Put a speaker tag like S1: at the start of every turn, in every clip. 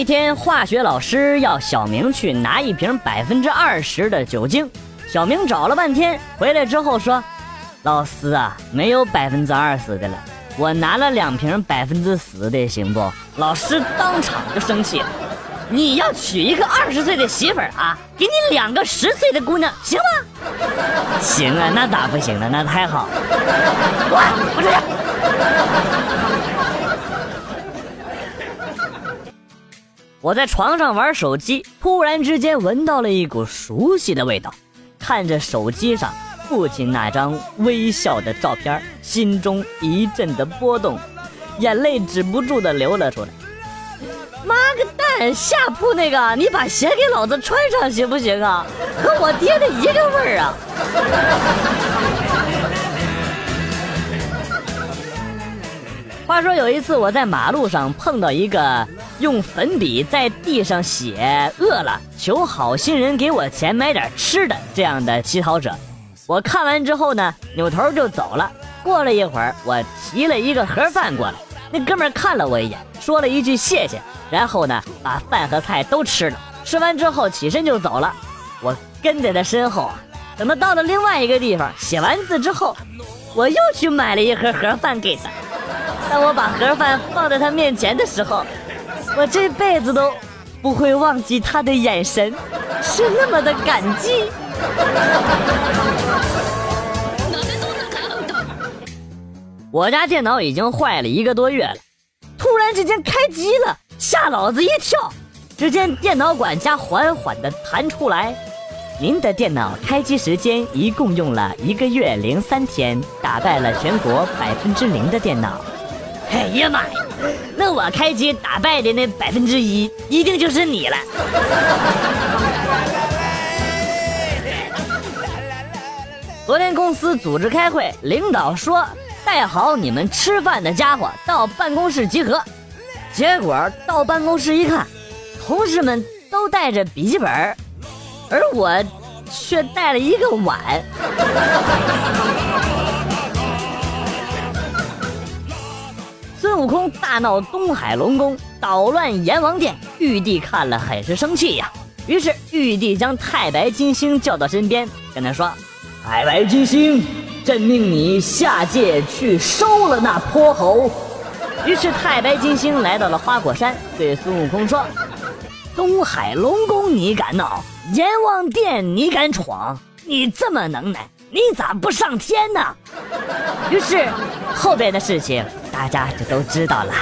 S1: 一天，化学老师要小明去拿一瓶百分之二十的酒精。小明找了半天，回来之后说：“老师啊，没有百分之二十的了，我拿了两瓶百分之十的，行不？”老师当场就生气了：“你要娶一个二十岁的媳妇儿啊？给你两个十岁的姑娘，行吗？”“行啊，那咋不行呢？那太好了。”“滚，不出去！”我在床上玩手机，突然之间闻到了一股熟悉的味道。看着手机上父亲那张微笑的照片，心中一阵的波动，眼泪止不住的流了出来。妈个蛋，下铺那个，你把鞋给老子穿上行不行啊？和我爹的一个味儿啊！话说有一次我在马路上碰到一个。用粉笔在地上写“饿了，求好心人给我钱买点吃的”这样的乞讨者，我看完之后呢，扭头就走了。过了一会儿，我提了一个盒饭过来，那哥们看了我一眼，说了一句谢谢，然后呢，把饭和菜都吃了。吃完之后起身就走了。我跟在他身后啊，等他到了另外一个地方写完字之后，我又去买了一盒盒饭给他。当我把盒饭放在他面前的时候，我这辈子都不会忘记他的眼神，是那么的感激。我家电脑已经坏了一个多月了，突然之间开机了，吓老子一跳。只见电脑管家缓缓的弹出来：“您的电脑开机时间一共用了一个月零三天，打败了全国百分之零的电脑。”哎呀妈呀！那我开机打败的那百分之一，一定就是你了。昨天公司组织开会，领导说带好你们吃饭的家伙到办公室集合。结果到办公室一看，同事们都带着笔记本，而我却带了一个碗。悟空大闹东海龙宫，捣乱阎王殿，玉帝看了很是生气呀。于是玉帝将太白金星叫到身边，跟他说：“太白金星，朕命你下界去收了那泼猴。”于是太白金星来到了花果山，对孙悟空说：“东海龙宫你敢闹，阎王殿你敢闯，你这么能耐，你咋不上天呢？”于是后边的事情。大家就都知道了。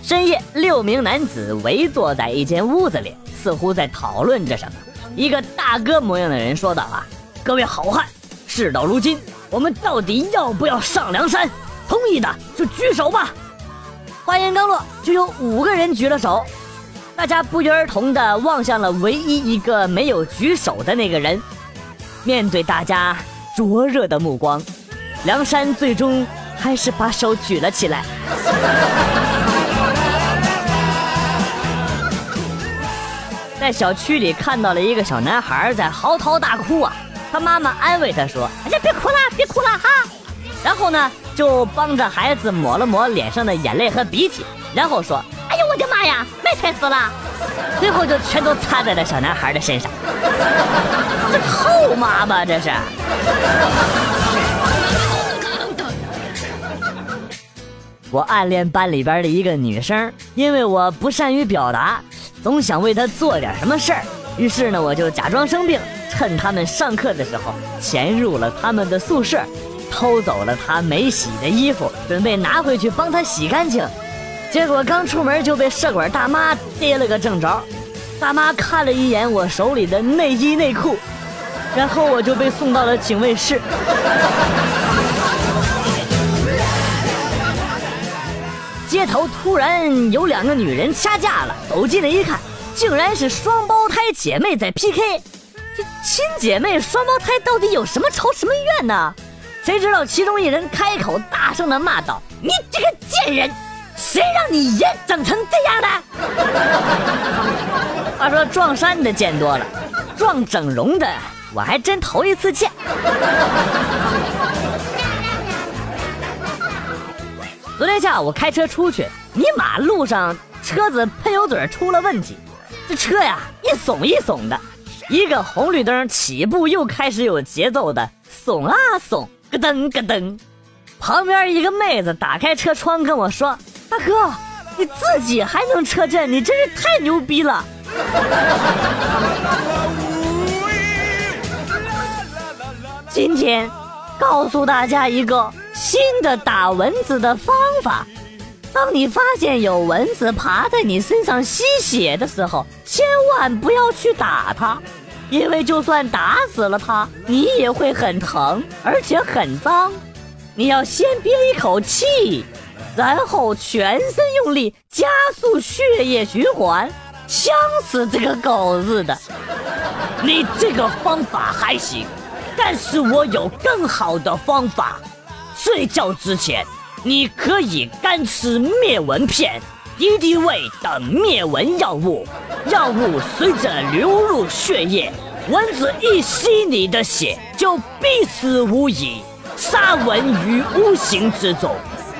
S1: 深夜，六名男子围坐在一间屋子里，似乎在讨论着什么。一个大哥模样的人说道：“啊，各位好汉，事到如今，我们到底要不要上梁山？同意的就举手吧。”话音刚落，就有五个人举了手。大家不约而同地望向了唯一一个没有举手的那个人。面对大家灼热的目光，梁山最终还是把手举了起来。在小区里看到了一个小男孩在嚎啕大哭啊，他妈妈安慰他说：“哎呀，别哭了，别哭了哈。”然后呢，就帮着孩子抹了抹脸上的眼泪和鼻涕，然后说：“，我的妈呀，没踩死了。”最后就全都擦在了小男孩的身上。这后妈吧，这是。我暗恋班里边的一个女生，因为我不善于表达，总想为她做点什么事儿。于是呢，我就假装生病，趁他们上课的时候，潜入了他们的宿舍，偷走了她没洗的衣服，准备拿回去帮她洗干净。结果刚出门就被社管大妈逮了个正着。大妈看了一眼我手里的内衣内裤。然后我就被送到了警卫室。街头突然有两个女人掐架了，走进来一看，竟然是双胞胎姐妹在 PK。这亲姐妹双胞胎到底有什么仇什么怨呢？谁知道其中一人开口大声的骂道：“你这个贱人，谁让你爷整成这样的？” 话说撞衫的见多了，撞整容的。我还真头一次见。昨天下午开车出去，你马路上车子喷油嘴出了问题，这车呀一耸一耸的，一个红绿灯起步又开始有节奏的耸啊耸，咯噔咯噔。旁边一个妹子打开车窗跟我说：“大哥，你自己还能车震，你真是太牛逼了。”今天告诉大家一个新的打蚊子的方法：当你发现有蚊子爬在你身上吸血的时候，千万不要去打它，因为就算打死了它，你也会很疼，而且很脏。你要先憋一口气，然后全身用力，加速血液循环，呛死这个狗日的！你这个方法还行。但是我有更好的方法，睡觉之前你可以干吃灭蚊片、敌敌畏等灭蚊药物，药物随着流入血液，蚊子一吸你的血就必死无疑，杀蚊于无形之中。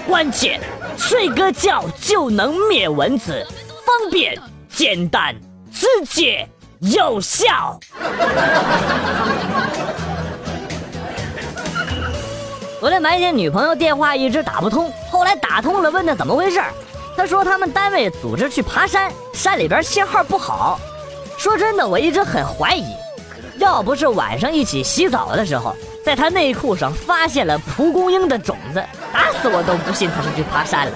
S1: 关键睡个觉就能灭蚊子，方便、简单、直接、有效。昨天白天女朋友电话一直打不通，后来打通了，问她怎么回事她说他们单位组织去爬山，山里边信号不好。说真的，我一直很怀疑，要不是晚上一起洗澡的时候，在他内裤上发现了蒲公英的种子，打死我都不信他是去爬山了。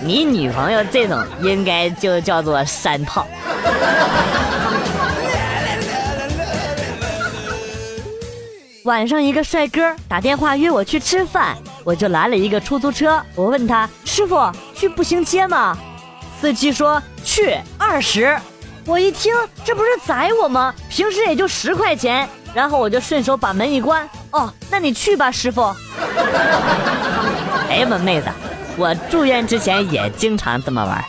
S1: 你女朋友这种应该就叫做山炮。晚上，一个帅哥打电话约我去吃饭，我就拦了一个出租车。我问他：“师傅，去步行街吗？”司机说：“去，二十。”我一听，这不是宰我吗？平时也就十块钱。然后我就顺手把门一关。哦，那你去吧，师傅。哎呀妈，妹子，我住院之前也经常这么玩。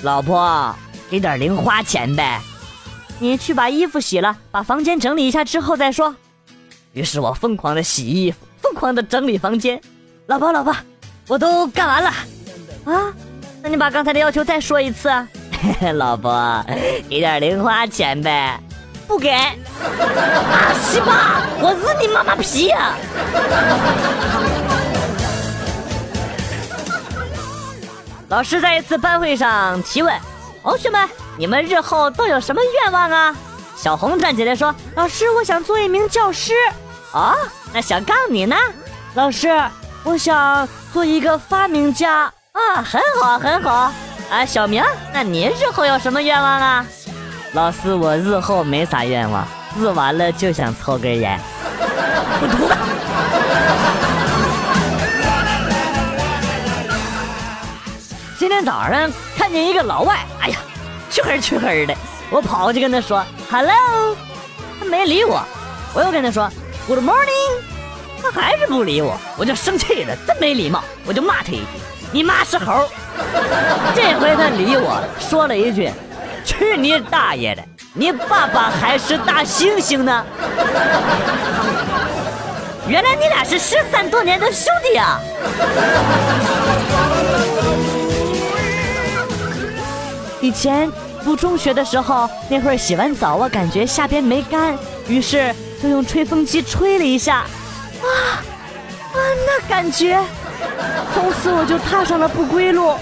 S1: 老婆。给点零花钱呗，你去把衣服洗了，把房间整理一下之后再说。于是我疯狂的洗衣服，疯狂的整理房间。老婆，老婆，我都干完了啊，那你把刚才的要求再说一次。老婆，给点零花钱呗，不给。啊，西吧，我日你妈妈皮呀！老师在一次班会上提问。同学们，你们日后都有什么愿望啊？小红站起来说：“老师，我想做一名教师。”啊，那小刚你呢？老师，我想做一个发明家。啊，很好，很好。啊，小明，那你日后有什么愿望啊？老师，我日后没啥愿望，日完了就想抽根烟。滚犊子！今天早上看见一个老外，哎呀，黢黑黢黑的，我跑过去跟他说 “hello”，他没理我。我又跟他说 “good morning”，他还是不理我，我就生气了，真没礼貌，我就骂他一句：“你妈是猴。”这回他理我，说了一句：“去你大爷的，你爸爸还是大猩猩呢。”原来你俩是失散多年的兄弟啊！以前读中学的时候，那会儿洗完澡，我感觉下边没干，于是就用吹风机吹了一下，啊啊，那感觉，从此我就踏上了不归路。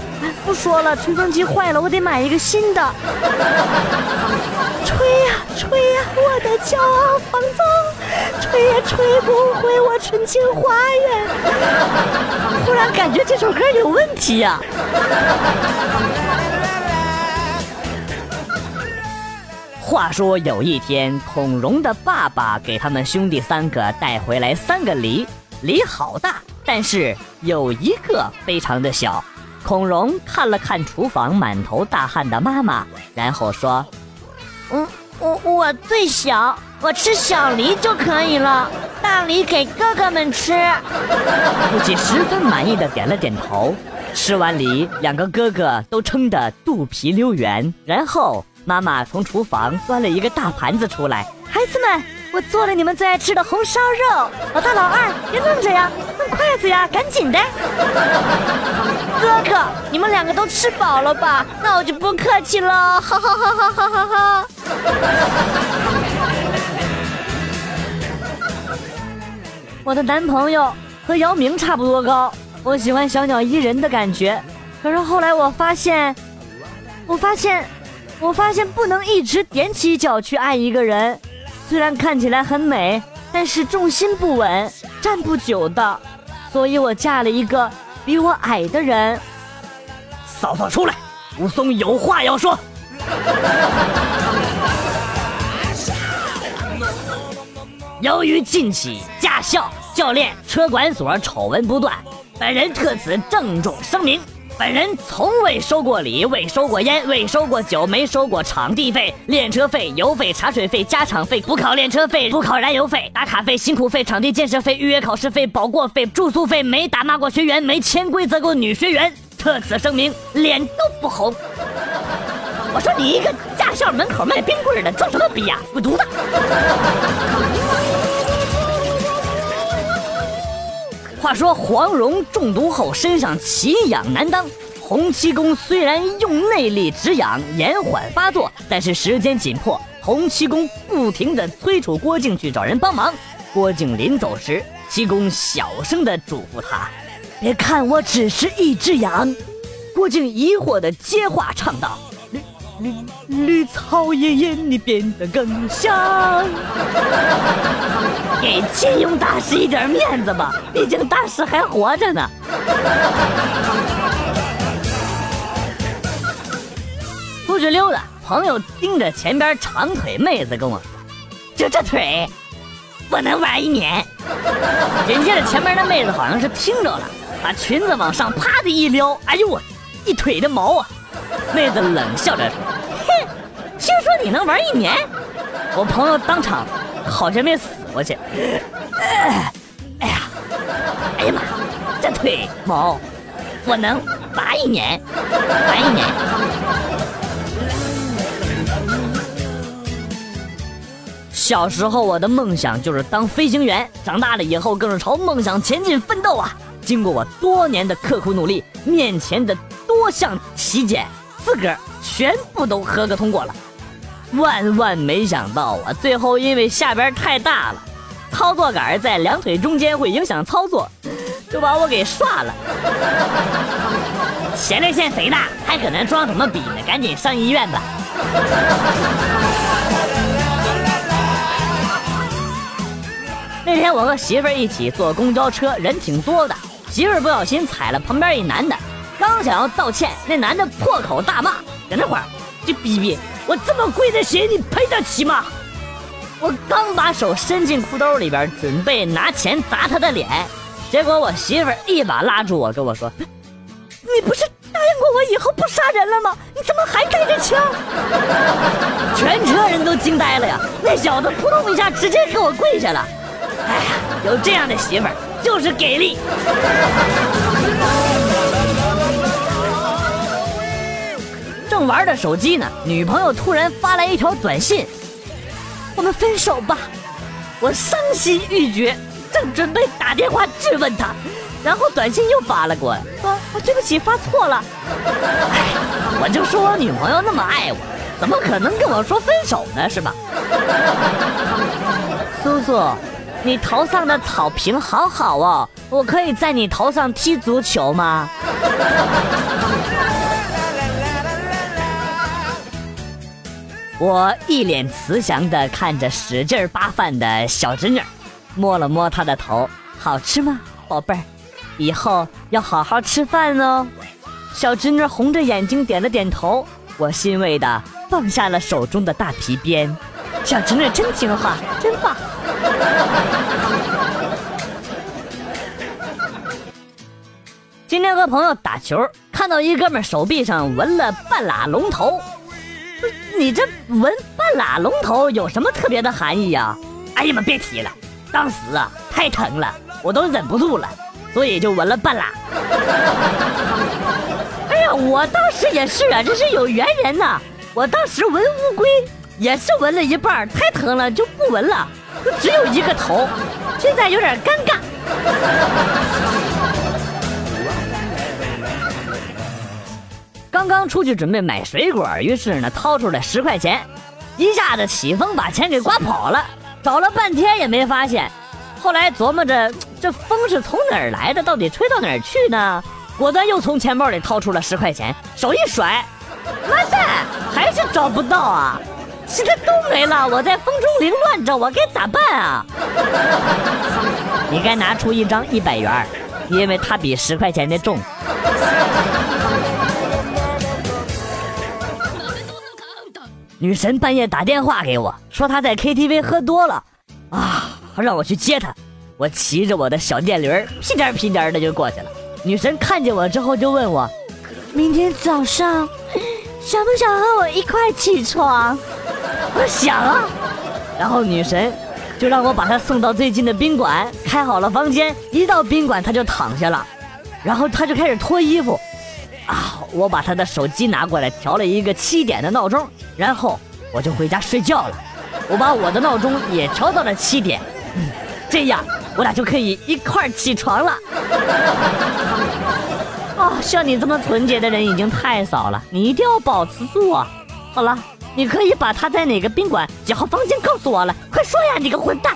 S1: 不说了，吹风机坏了，我得买一个新的。吹呀吹呀，我的骄傲放纵，吹也吹不回我纯净花园。突然感觉这首歌有问题呀。话说有一天，孔融的爸爸给他们兄弟三个带回来三个梨，梨好大，但是有一个非常的小。孔融看了看厨房满头大汗的妈妈，然后说：“嗯，我我最小，我吃小梨就可以了，大梨给哥哥们吃。”父亲十分满意的点了点头。吃完梨，两个哥哥都撑得肚皮溜圆，然后。妈妈从厨房端了一个大盘子出来，孩子们
S2: 我做了你们最爱吃的红烧肉。老大老二，别愣着呀，弄筷子呀，赶紧的。哥哥，你们两个都吃饱了吧？那我就不客气了，哈哈哈哈哈哈哈。我的男朋友和姚明差不多高，我喜欢小鸟依人的感觉。可是后来我发现，我发现，我发现不能一直踮起脚去爱一个人。虽然看起来很美，但是重心不稳，站不久的。所以我嫁了一个比我矮的人。
S1: 嫂嫂出来，武松有话要说。由于近期驾校、教练、车管所丑闻不断，本人特此郑重声明：本人从未收过礼，未收过烟，未收过酒，没收过场地费、练车费、油费、茶水费、加场费、补考练车费、补考燃油费、打卡费、辛苦费、场地建设费、预约考试费、保过费、住宿费，没打骂过学员，没潜规则过女学员。特此声明，脸都不红。我说你一个驾校门口卖冰棍的，装什么逼呀？滚犊子！话说黄蓉中毒后身上奇痒难当，洪七公虽然用内力止痒延缓发作，但是时间紧迫，洪七公不停的催促郭靖去找人帮忙。郭靖临走时，七公小声的嘱咐他：“别看我只是一只羊。”郭靖疑惑的接话唱道。绿绿草爷爷，你变得更香。给金庸大师一点面子吧，毕竟大师还活着呢。出去溜达，朋友盯着前边长腿妹子跟我说：“就这腿，我能玩一年。”紧接着前面的妹子好像是听着了，把裙子往上啪的一撩，哎呦我，一腿的毛啊！妹子冷笑着说：“哼，听说你能玩一年？”我朋友当场好像没死过去。哎呀，哎呀妈，这腿毛，我能拔一年，拔一年。小时候我的梦想就是当飞行员，长大了以后更是朝梦想前进奋斗啊！经过我多年的刻苦努力，面前的多项体检。资格全部都合格通过了，万万没想到啊！最后因为下边太大了，操作杆在两腿中间会影响操作，就把我给刷了。前列腺肥大还搁那装什么逼呢？赶紧上医院吧！那天我和媳妇儿一起坐公交车，人挺多的，媳妇儿不小心踩了旁边一男的。刚想要道歉，那男的破口大骂，等那会儿就逼逼我这么贵的鞋，你赔得起吗？我刚把手伸进裤兜里边，准备拿钱砸他的脸，结果我媳妇儿一把拉住我，跟我说：“你不是答应过我以后不杀人了吗？你怎么还带着枪？”全车人都惊呆了呀！那小子扑通一下直接给我跪下了。哎呀，有这样的媳妇儿就是给力。正玩着手机呢，女朋友突然发来一条短信：“我们分手吧。”我伤心欲绝，正准备打电话质问他，然后短信又发了过来，说：“对不起，发错了。”哎，我就说我女朋友那么爱我，怎么可能跟我说分手呢？是吧？苏苏，你头上的草坪好好哦，我可以在你头上踢足球吗？我一脸慈祥地看着使劲扒饭的小侄女，摸了摸她的头，好吃吗，宝贝儿？以后要好好吃饭哦。小侄女红着眼睛点了点头，我欣慰地放下了手中的大皮鞭。小侄女真听话，真棒。今天和朋友打球，看到一哥们手臂上纹了半拉龙头。你这纹半拉龙头有什么特别的含义呀？哎呀妈，别提了，当时啊太疼了，我都忍不住了，所以就纹了半拉。哎呀，我当时也是啊，这是有缘人呐。我当时纹乌龟也是纹了一半，太疼了就不纹了。只有一个头，现在有点尴尬。刚刚出去准备买水果，于是呢掏出了十块钱，一下子起风把钱给刮跑了，找了半天也没发现。后来琢磨着这风是从哪儿来的，到底吹到哪儿去呢？果断又从钱包里掏出了十块钱，手一甩，完蛋，还是找不到啊！现在都没了，我在风中凌乱着，我该咋办啊？你该拿出一张一百元，因为它比十块钱的重。女神半夜打电话给我，说她在 KTV 喝多了，啊，让我去接她。我骑着我的小电驴，屁颠屁颠的就过去了。女神看见我之后就问我，明天早上想不想和我一块起床？我想啊。然后女神就让我把她送到最近的宾馆，开好了房间。一到宾馆，她就躺下了，然后她就开始脱衣服。啊！我把他的手机拿过来，调了一个七点的闹钟，然后我就回家睡觉了。我把我的闹钟也调到了七点，嗯这样我俩就可以一块起床了。啊，像你这么纯洁的人已经太少了，你一定要保持住啊！好了，你可以把他在哪个宾馆几号房间告诉我了，快说呀，你个混蛋！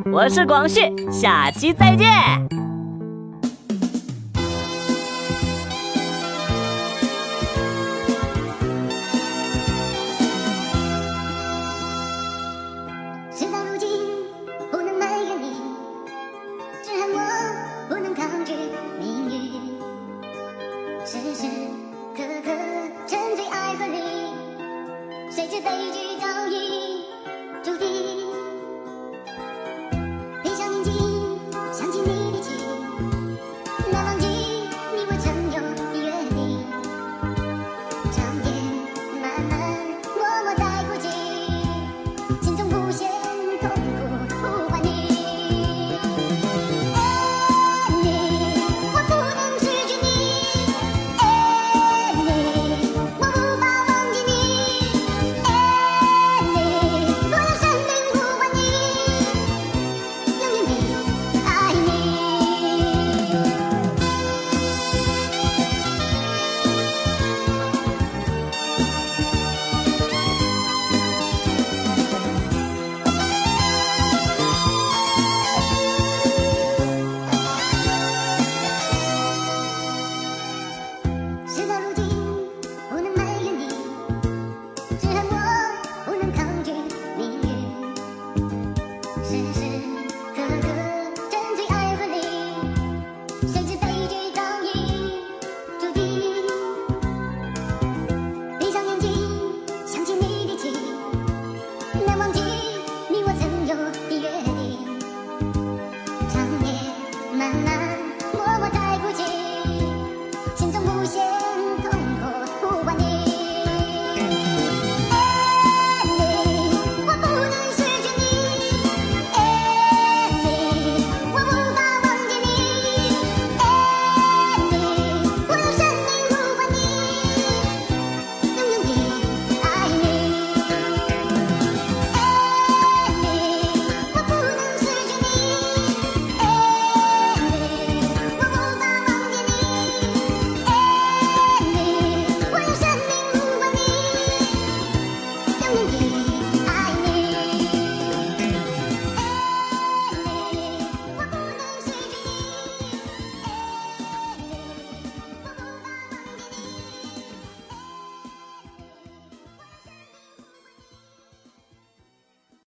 S1: 我是广旭，下期再见。